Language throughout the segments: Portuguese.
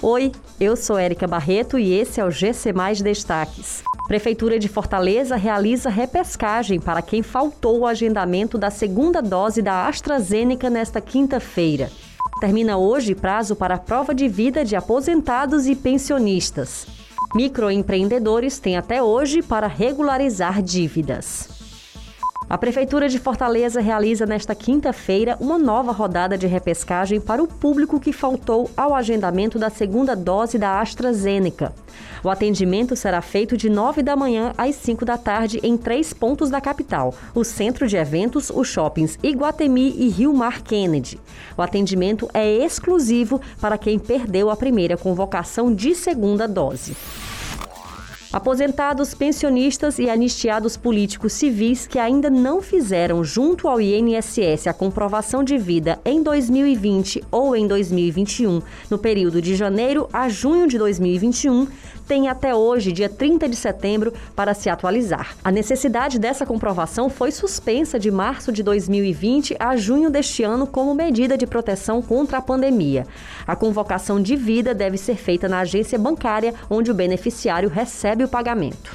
Oi, eu sou Érica Barreto e esse é o GC Mais Destaques. Prefeitura de Fortaleza realiza repescagem para quem faltou o agendamento da segunda dose da AstraZeneca nesta quinta-feira. Termina hoje prazo para a prova de vida de aposentados e pensionistas. Microempreendedores têm até hoje para regularizar dívidas. A Prefeitura de Fortaleza realiza nesta quinta-feira uma nova rodada de repescagem para o público que faltou ao agendamento da segunda dose da AstraZeneca. O atendimento será feito de 9 da manhã às 5 da tarde em três pontos da capital: o Centro de Eventos, os shoppings Iguatemi e Rio Mar Kennedy. O atendimento é exclusivo para quem perdeu a primeira convocação de segunda dose. Aposentados, pensionistas e anistiados políticos civis que ainda não fizeram junto ao INSS a comprovação de vida em 2020 ou em 2021, no período de janeiro a junho de 2021, têm até hoje, dia 30 de setembro, para se atualizar. A necessidade dessa comprovação foi suspensa de março de 2020 a junho deste ano como medida de proteção contra a pandemia. A convocação de vida deve ser feita na agência bancária onde o beneficiário recebe recebe o pagamento.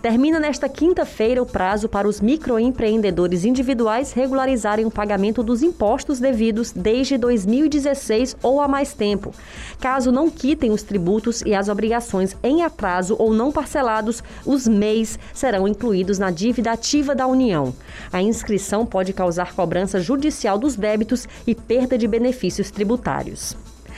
Termina nesta quinta-feira o prazo para os microempreendedores individuais regularizarem o pagamento dos impostos devidos desde 2016 ou há mais tempo. Caso não quitem os tributos e as obrigações em atraso ou não parcelados, os MEIs serão incluídos na dívida ativa da União. A inscrição pode causar cobrança judicial dos débitos e perda de benefícios tributários.